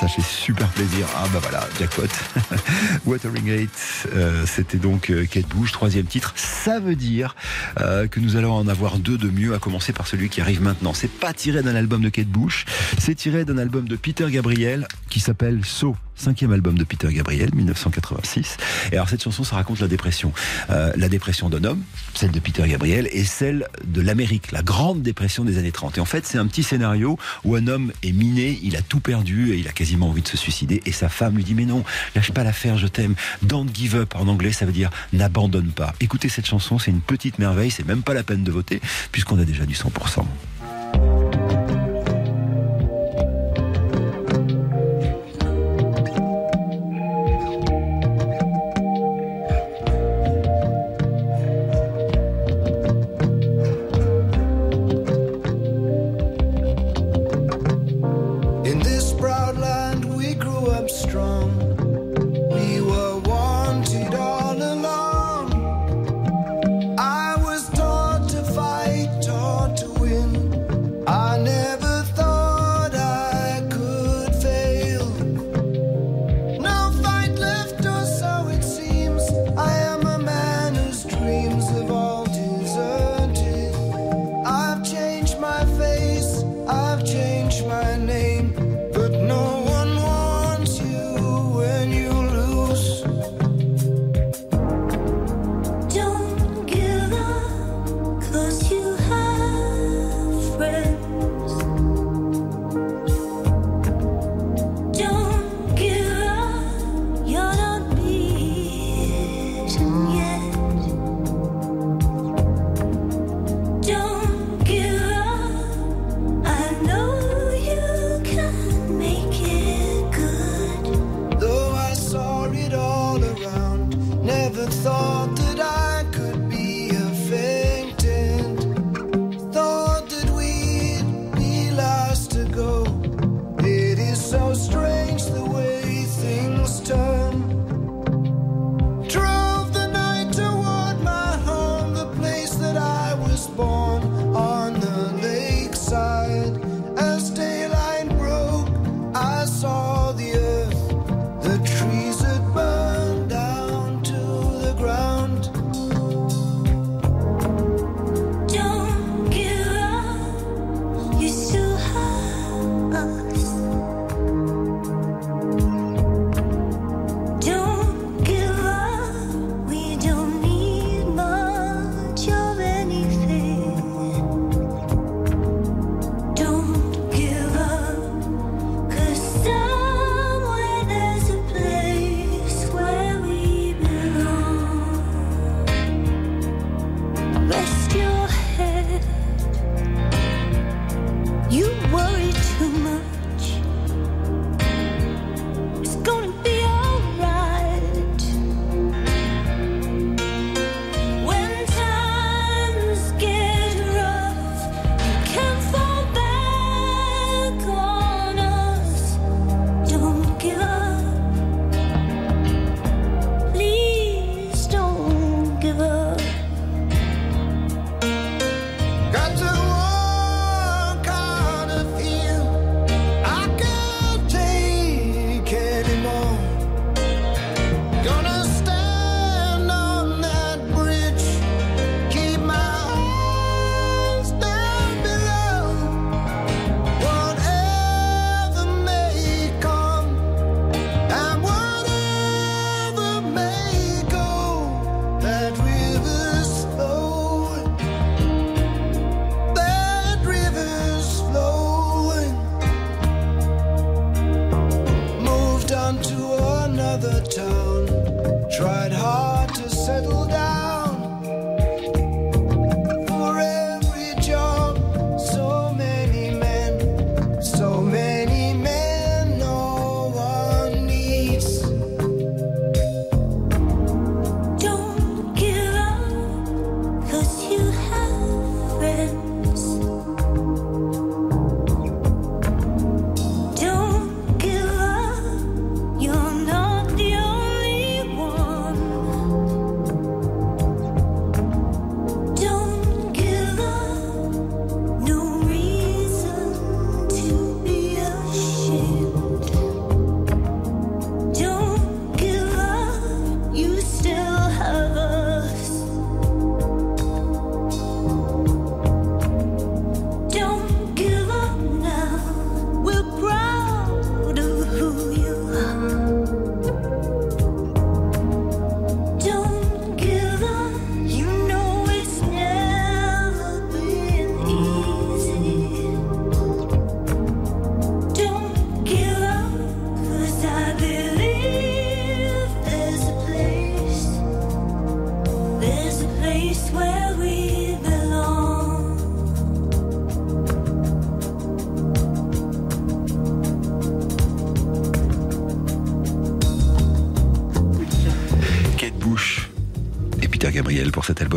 Ça fait super plaisir. Ah bah voilà, jackpot. <laughs> Wuthering Heights, euh, c'était donc euh, Kate Bush, troisième titre. Ça veut dire euh, que nous allons en avoir deux de mieux, à commencer par celui qui arrive maintenant. C'est pas tiré d'un album de Kate Bush, c'est tiré d'un album de Peter Gabriel qui s'appelle So. Cinquième album de Peter Gabriel, 1986. Et alors cette chanson, ça raconte la dépression. Euh, la dépression d'un homme, celle de Peter Gabriel, et celle de l'Amérique, la grande dépression des années 30. Et en fait, c'est un petit scénario où un homme est miné, il a tout perdu et il a quasiment envie de se suicider. Et sa femme lui dit, mais non, lâche pas l'affaire, je t'aime. Don't give up. En anglais, ça veut dire n'abandonne pas. Écoutez cette chanson, c'est une petite merveille, c'est même pas la peine de voter, puisqu'on a déjà du 100%.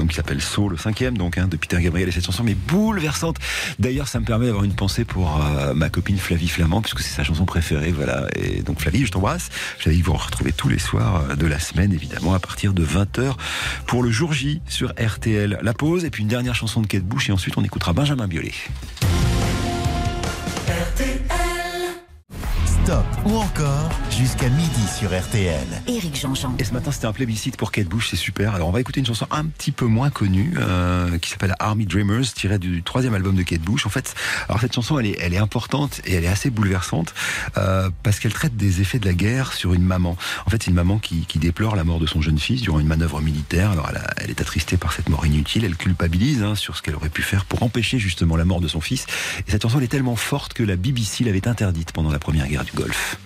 Qui s'appelle Soul, le cinquième donc hein, de Peter Gabriel et cette chanson mais bouleversante. D'ailleurs, ça me permet d'avoir une pensée pour euh, ma copine Flavie Flamand puisque c'est sa chanson préférée, voilà. Et donc Flavie, je t'embrasse. Flavie, vous retrouvez tous les soirs euh, de la semaine évidemment à partir de 20h pour le jour J sur RTL. La pause et puis une dernière chanson de Kate Bush et ensuite on écoutera Benjamin Biolay.
Stop ou encore jusqu'à midi sur RTL.
Éric Jean-Jean.
Et ce matin, c'était un plébiscite pour Kate Bush, c'est super. Alors, on va écouter une chanson un petit peu moins connue, euh, qui s'appelle Army Dreamers, tirée du troisième album de Kate Bush. En fait, alors cette chanson, elle est, elle est importante et elle est assez bouleversante, euh, parce qu'elle traite des effets de la guerre sur une maman. En fait, c'est une maman qui, qui déplore la mort de son jeune fils durant une manœuvre militaire. Alors, elle, a- elle est attristée par cette mort inutile, elle culpabilise hein, sur ce qu'elle aurait pu faire pour empêcher justement la mort de son fils. Et cette chanson, elle est tellement forte que la BBC l'avait interdite pendant la première guerre du Golfe.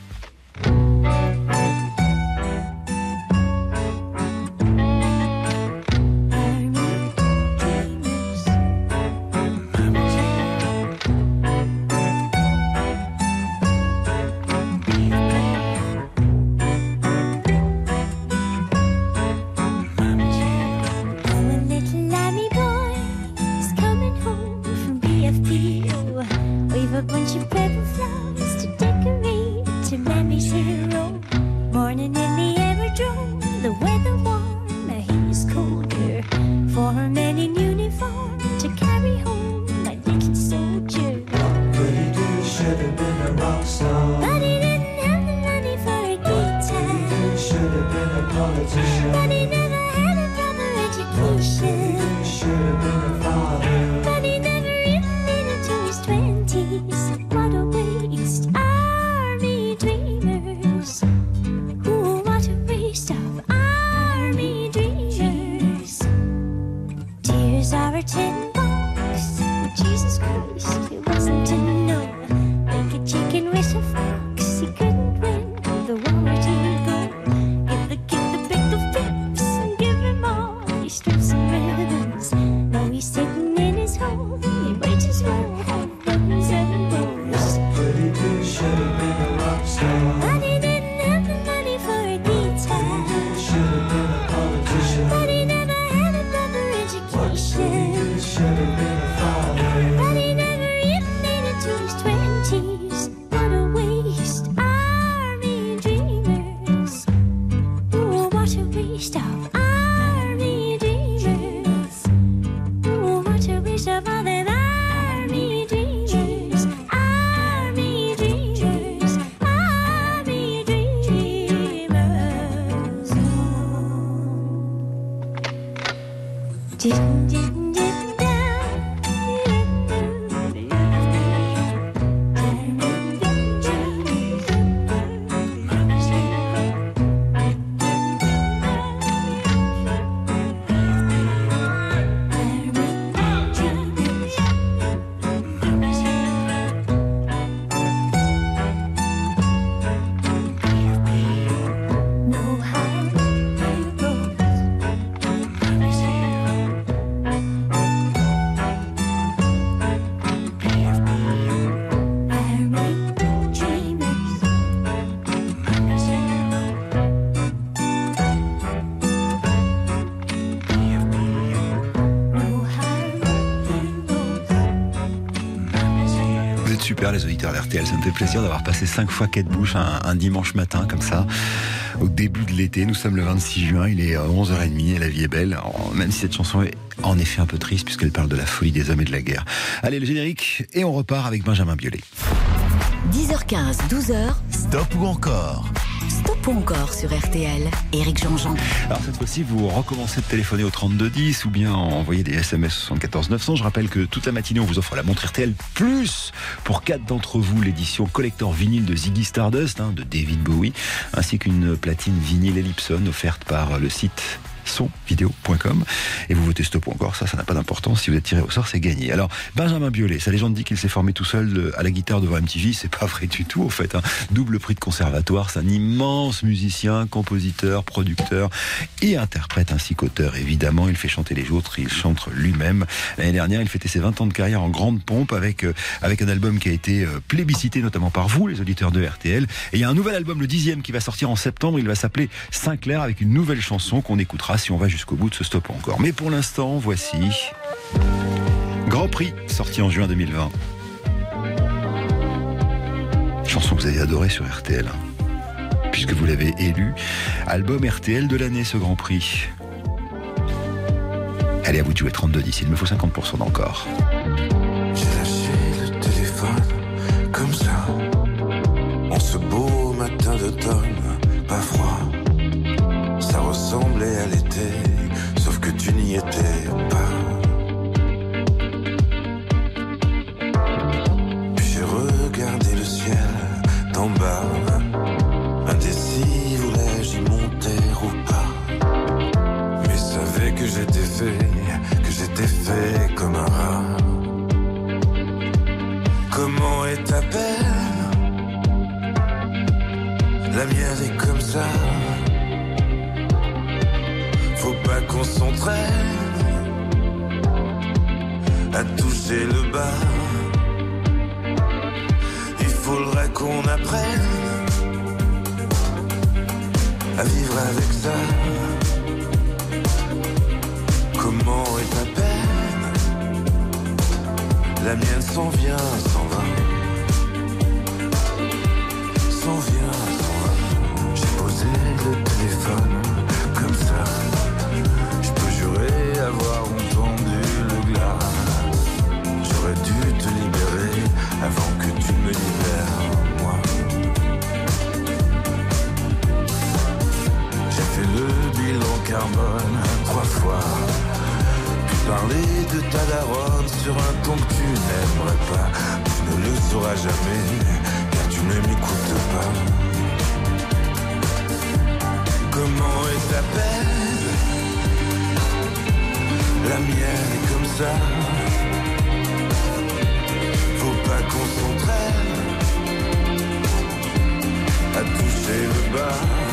Super les auditeurs d'RTL, ça me fait plaisir d'avoir passé cinq fois Kate Bush un, un dimanche matin comme ça, au début de l'été. Nous sommes le 26 juin, il est euh, 11h30 et la vie est belle, même si cette chanson est en effet un peu triste puisqu'elle parle de la folie des hommes et de la guerre. Allez, le générique et on repart avec Benjamin Biolay.
10h15, 12h,
Stop ou encore
encore sur RTL. Éric Jean-Jean.
Alors cette fois-ci, vous recommencez de téléphoner au 3210 ou bien envoyer des SMS 74 900. Je rappelle que toute la matinée, on vous offre la montre RTL Plus pour quatre d'entre vous, l'édition collector vinyle de Ziggy Stardust, hein, de David Bowie, ainsi qu'une platine vinyle Ellipson offerte par le site sonvideo.com et vous votez stop ou encore ça ça n'a pas d'importance. Si vous êtes tiré au sort c'est gagné. Alors Benjamin Biolay sa légende dit qu'il s'est formé tout seul euh, à la guitare devant MTV c'est pas vrai du tout en fait hein. double prix de conservatoire. C'est un immense musicien compositeur producteur et interprète ainsi qu'auteur évidemment. Il fait chanter les autres. Il chante lui-même. L'année dernière il fêtait ses 20 ans de carrière en grande pompe avec euh, avec un album qui a été euh, plébiscité notamment par vous les auditeurs de RTL et il y a un nouvel album le dixième qui va sortir en septembre. Il va s'appeler Sinclair avec une nouvelle chanson qu'on écoutera si on va jusqu'au bout de ce stop encore. Mais pour l'instant, voici Grand Prix, sorti en juin 2020. Chanson que vous avez adorée sur RTL, hein, puisque vous l'avez élu album RTL de l'année, ce Grand Prix. Allez, à vous de jouer 32-10, il me faut 50% d'encore.
J'ai lâché le téléphone j'ai regardé le ciel d'en bas. Indécis, voulais-je y monter ou pas? Mais savais que j'étais fait, que j'étais fait toucher le bas. Il faudrait qu'on apprenne à vivre avec ça. Comment est ta peine? La mienne s'en vient, trois fois. Puis parler de ta daronne sur un ton que tu n'aimerais pas. Tu ne le sauras jamais, car tu ne m'écoutes pas. Comment est ta peine La mienne est comme ça. Faut pas qu'on s'entraîne à toucher le bas.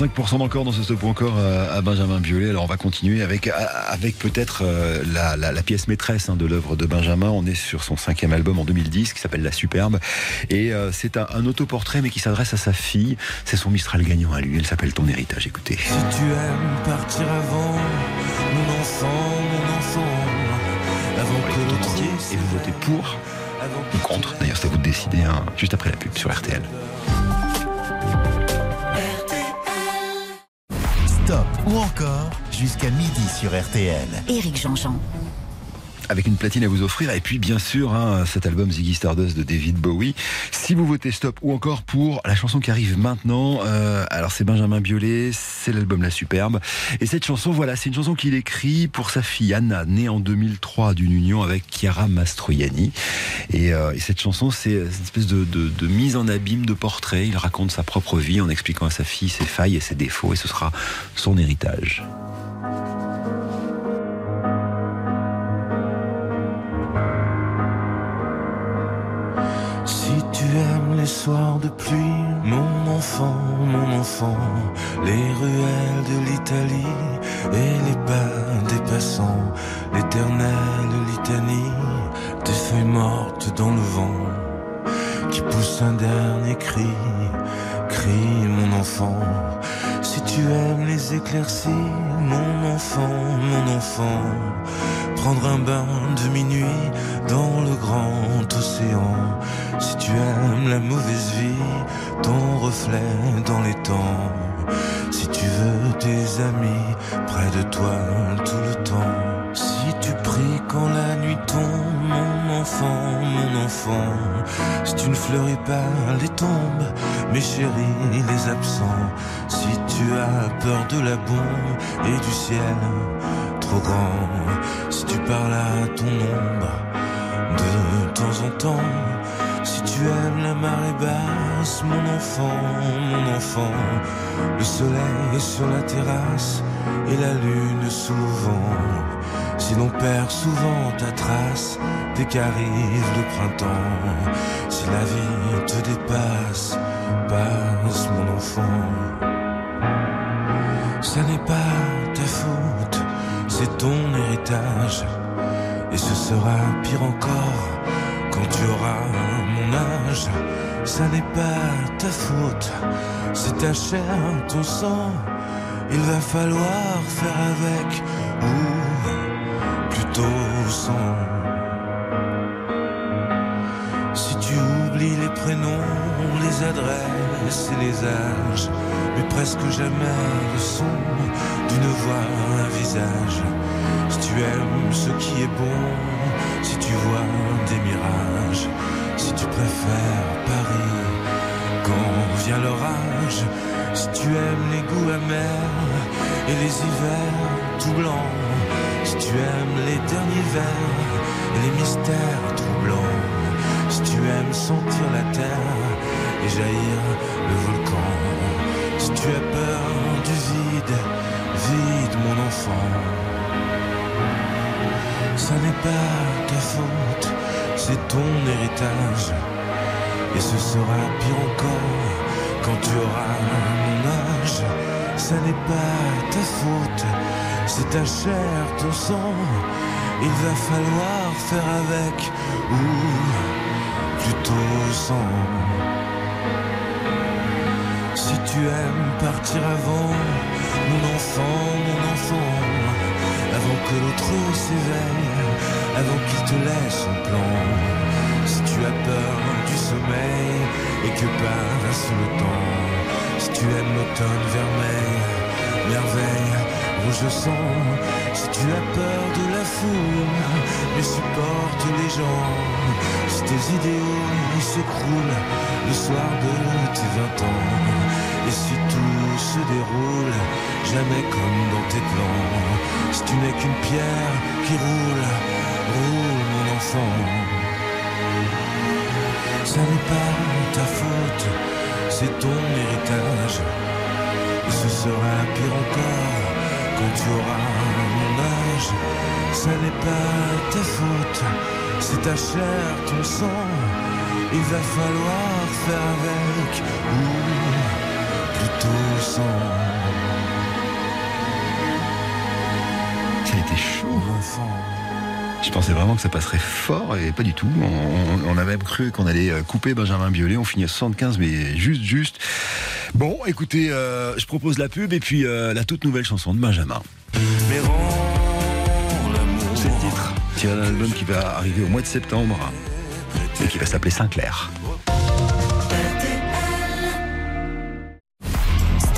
5% d'encore dans ce stop encore euh, à Benjamin Biolay. Alors on va continuer avec, euh, avec peut-être euh, la, pièce maîtresse hein, de l'œuvre de Benjamin. On est sur son cinquième album en 2010 qui s'appelle La Superbe. Et c'est un, autoportrait mais qui s'adresse à sa fille. C'est son Mistral gagnant à lui. Elle s'appelle Ton héritage. Écoutez.
Si tu aimes partir avant, mon ensemble, mon ensemble, avant que l'autre.
Et vous votez pour ou contre. D'ailleurs, c'est à vous de décider hein, juste après la pub sur RTL.
Jusqu'à midi sur RTL.
Éric Jean-Jean.
avec une platine à vous offrir. Et puis, bien sûr, hein, cet album Ziggy Stardust de David Bowie. Si vous votez stop ou encore pour la chanson qui arrive maintenant, euh, alors c'est Benjamin Biolay, c'est l'album La Superbe. Et cette chanson, voilà, c'est une chanson qu'il écrit pour sa fille Anna, née en 2003 d'une union avec Chiara Mastroianni. Et, euh, et cette chanson, c'est une espèce de mise en abîme de portrait. Il raconte sa propre vie en expliquant à sa fille ses failles et ses défauts. Et ce sera son héritage.
Aimes les soirs de pluie, mon enfant, mon enfant, les ruelles de l'Italie et les pas des passants, l'éternelle litanie des feuilles mortes dans le vent qui pousse un dernier cri, crie mon enfant. Si tu aimes les éclaircies, mon enfant, mon enfant, prendre un bain de minuit dans le grand océan. Si tu aimes la mauvaise vie, ton reflet dans les temps. Si tu veux tes amis près de toi tout le temps. Si tu pries quand la nuit tombe, mon enfant, mon enfant. Si tu ne fleuris pas les tombes, mes chéris, les absents. Si tu as peur de la bombe et du ciel grand. Si tu parles à ton ombre de temps en temps. Si tu aimes la marée basse, mon enfant, mon enfant, le soleil sur la terrasse et la lune sous le vent. Si l'on perd souvent ta trace dès qu'arrive le printemps, si la vie te dépasse, passe mon enfant. Ça n'est pas c'est ton héritage. Et ce sera pire encore quand tu auras mon âge. Ça n'est pas ta faute, c'est ta chair, ton sang. Il va falloir faire avec ou plutôt sans. Si tu oublies les prénoms, les adresses et les âges, presque jamais le son d'une voix, un visage. Si tu aimes ce qui est bon, si tu vois des mirages, si tu préfères Paris quand vient l'orage, si tu aimes les goûts amers et les hivers tout blancs, si tu aimes les derniers vers et les mystères troublants, si tu aimes sentir la terre et jaillir le volcan, tu as peur du vide, vide mon enfant. Ça n'est pas ta faute, c'est ton héritage. Et ce sera pire encore quand tu auras mon âge. Ça n'est pas ta faute, c'est ta chair, ton sang. Il va falloir faire avec ou plutôt sans. Tu aimes partir avant, mon enfant, mon enfant, avant que l'autre s'éveille, avant qu'il te laisse son plan. Si tu as peur du sommeil et que passe le temps, si tu aimes l'automne vermeil, merveille, rouge sang, si tu as peur de la foule, mais supporte les gens, si tes idéaux s'écroulent le soir de tes vingt ans, si tout se déroule jamais comme dans tes plans, si tu n'es qu'une pierre qui roule, roule mon enfant. Ça n'est pas ta faute, c'est ton héritage. Et ce sera pire encore quand tu auras mon âge. Ça n'est pas ta faute, c'est ta chair, ton sang. Il va falloir faire avec ou sans.
Ça a été chaud. Je pensais vraiment que ça passerait fort et pas du tout. On, on- on a même cru qu'on allait euh, couper Benjamin Biolay. On finit à 75, mais juste, juste. Bon, écoutez, euh, je propose la pub et puis euh, la toute nouvelle chanson de Benjamin. C'est le titre. Tiré d'un album qui va arriver au mois de septembre et qui va s'appeler Sinclair.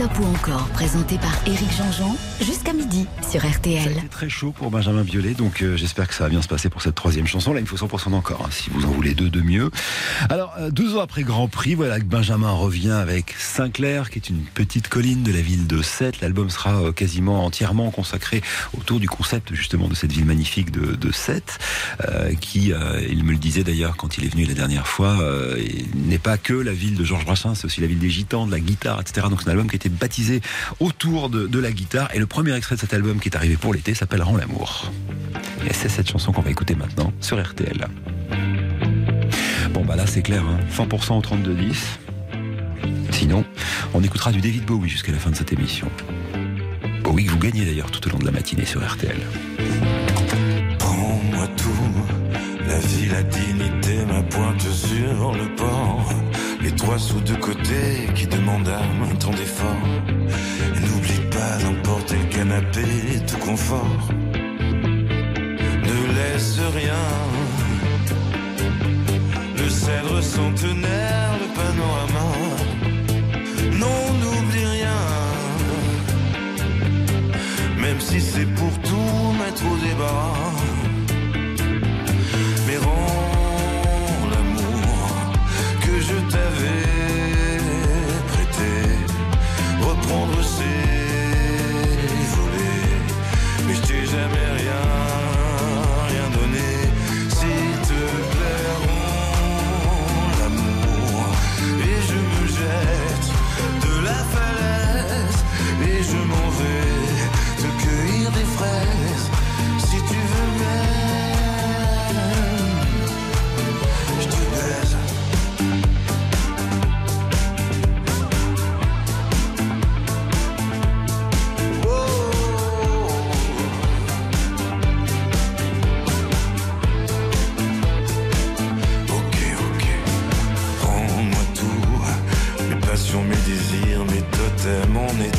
Stop ou encore, présenté par Éric Jean-Jean, jusqu'à midi sur
Ça a
RTL.
été très chaud pour Benjamin Biolay, donc euh, j'espère que ça va bien se passer pour cette troisième chanson. Là, il me faut 100% encore, hein, si vous en voulez deux de mieux. Alors, euh, deux ans après Grand Prix, voilà que Benjamin revient avec Saint-Clair, qui est une petite colline de la ville de Sète. L'album sera euh, quasiment entièrement consacré autour du concept justement de cette ville magnifique de, de Sète, euh, qui, il me le disait d'ailleurs quand il est venu la dernière fois, n'est pas que la ville de Georges Brassens, c'est aussi la ville des gitans, de la guitare, etc. Donc c'est un album qui a été baptisé autour de, la guitare. Et le premier extrait de cet album qui est arrivé pour l'été s'appelle Rends l'amour. Et c'est cette chanson qu'on va écouter maintenant sur RTL. Bon bah là c'est clair, hein. 100% au 32-10. Sinon, on écoutera du David Bowie jusqu'à la fin de cette émission. Bowie que vous gagnez d'ailleurs tout au long de la matinée sur RTL.
Prends-moi tout, la vie, la dignité, ma pointe sur le port. Les trois sous de côté qui demandent un temps d'effort. N'oublie pas d'emporter le canapé, tout confort. Ne laisse rien. Le cèdre centenaire, le panorama. Non, n'oublie rien. Même si c'est pour tout mettre au débat.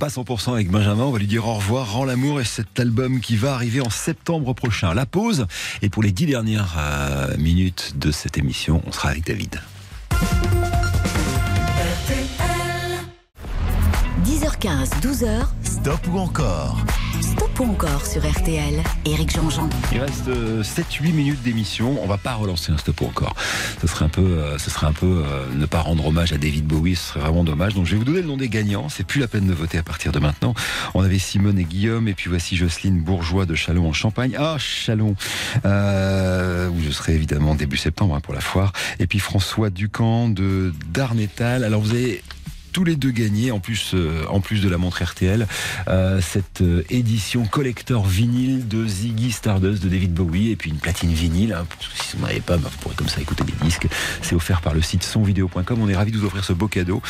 Pas
100% avec Benjamin, on va lui dire au revoir, rend l'amour et cet album qui va arriver en septembre prochain. La pause, et pour les dix dernières euh, minutes de cette émission, on sera avec David.
10h15, 12h,
Stop ou encore
Stop ou encore sur RTL. Éric Jean-Jean.
Il reste 7-8 minutes d'émission. On va pas relancer un stop ou encore. Ce serait un peu, euh, ce serait un peu euh, ne pas rendre hommage à David Bowie. Ce serait vraiment dommage. Donc je vais vous donner le nom des gagnants. C'est plus la peine de voter à partir de maintenant. On avait Simone et Guillaume et puis voici Jocelyne Bourgeois de Chalon en Champagne. Ah Chalon, euh, où je serai évidemment début septembre hein, pour la foire. Et puis François Ducamp de Darnétal. Alors vous avez tous les deux gagné, en plus, euh, en plus de la montre RTL, euh, cette euh, édition collector vinyle de Ziggy Stardust de David Bowie et puis une platine vinyle. hein, si vous n'en avez pas, bah, vous pourrez comme ça écouter des disques. C'est offert par le site sonvideo.com. On est ravis de vous offrir ce beau cadeau.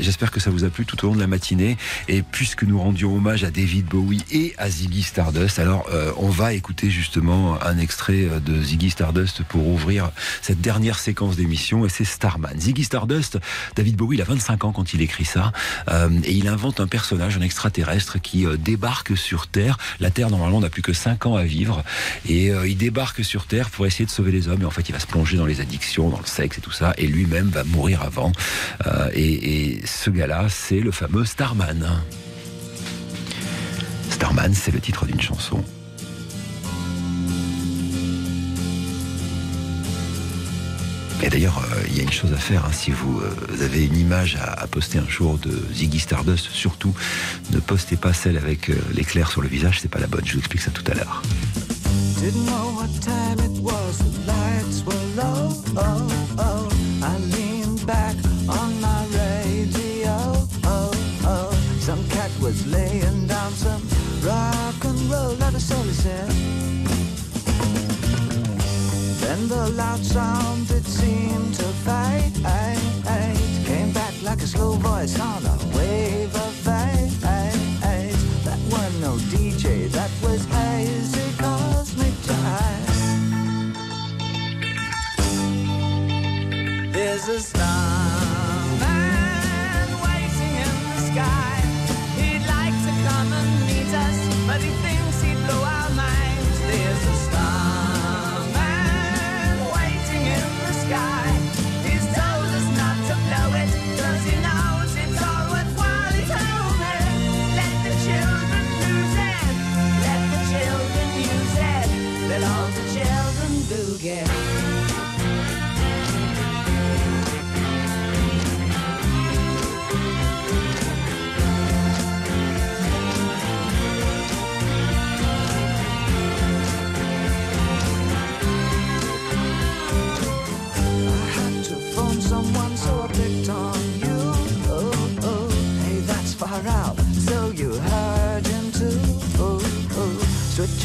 J'espère que ça vous a plu tout au long de la matinée. Et puisque nous rendions hommage à David Bowie et à Ziggy Stardust, alors on va écouter justement un extrait de Ziggy Stardust pour ouvrir cette dernière séquence d'émission et c'est Starman. Ziggy Stardust, David Bowie, il a 25 ans quand il écrit ça euh, et il invente un personnage, un extraterrestre qui euh, débarque sur Terre. La Terre normalement n'a plus que 5 ans à vivre et euh, il débarque sur Terre pour essayer de sauver les hommes et en fait il va se plonger dans les addictions, dans le sexe et tout ça et lui-même va mourir avant. Et, et ce gars-là, c'est le fameux Starman. Starman, c'est le titre d'une chanson. Et d'ailleurs, euh, il y a une chose à faire. hein, si vous euh, avez une image à, poster un jour de Ziggy Stardust, surtout ne postez pas celle avec euh, l'éclair sur le visage. C'est pas la bonne. Je vous explique ça tout à l'heure.
Then the loud sound it seemed to fade. Came back like a slow voice on a wave of fate. That was no DJ, that was hazy cosmic jive. There's a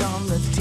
on the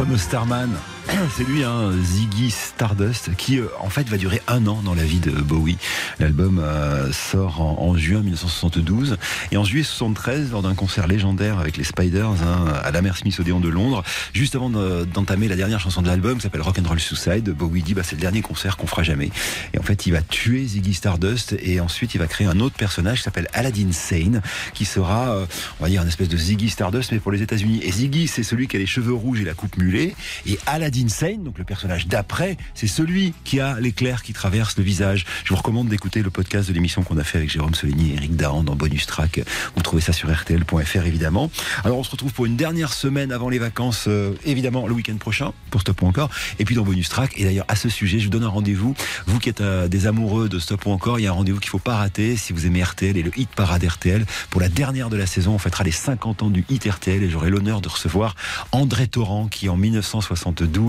fameux Starman. <clears throat> C'est lui, hein, Ziggy Stardust, qui euh, en fait va durer un an dans la vie de Bowie. L'album euh, sort en, juin 1972 et en juillet 73, lors d'un concert légendaire avec les Spiders hein, à la Smith Odéon de Londres, juste avant de- d'entamer la dernière chanson de l'album, qui s'appelle Rock'n'Roll Suicide, Bowie dit bah, c'est le dernier concert qu'on fera jamais. Et en fait, il va tuer Ziggy Stardust et ensuite il va créer un autre personnage qui s'appelle Aladdin Sane, qui sera, euh, on va dire, une espèce de Ziggy Stardust, mais pour les États-Unis. Et Ziggy, c'est celui qui a les cheveux rouges et la coupe mulet. Et Aladdin Sane, donc le personnage d'après, c'est celui qui a l'éclair qui traverse le visage. Je vous recommande d'écouter le podcast de l'émission qu'on a fait avec Jérôme Soligny et Eric Dahan dans Bonus Track. Vous trouvez ça sur RTL.fr évidemment. Alors on se retrouve pour une dernière semaine avant les vacances, euh, évidemment le week-end prochain pour Stop ou encore. Et puis dans Bonus Track. Et d'ailleurs à ce sujet, je vous donne un rendez-vous. Vous qui êtes euh, des amoureux de Stop ou encore, il y a un rendez-vous qu'il faut pas rater si vous aimez RTL et le hit parade RTL. Pour la dernière de la saison, on fêtera les 50 ans du hit RTL et j'aurai l'honneur de recevoir André Torrent qui en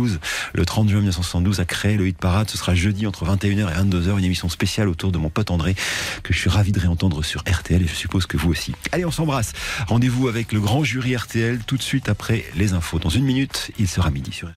1972, le 30 juin 1972, a créé le hit parade. Ce sera jeudi entre 21h et 22h, une émission spéciale autour de mon pote André que je suis ravi de réentendre sur RTL et je suppose que vous aussi. Allez, on s'embrasse. Rendez-vous avec le grand jury RTL tout de suite après les infos. Dans une minute, il sera midi sur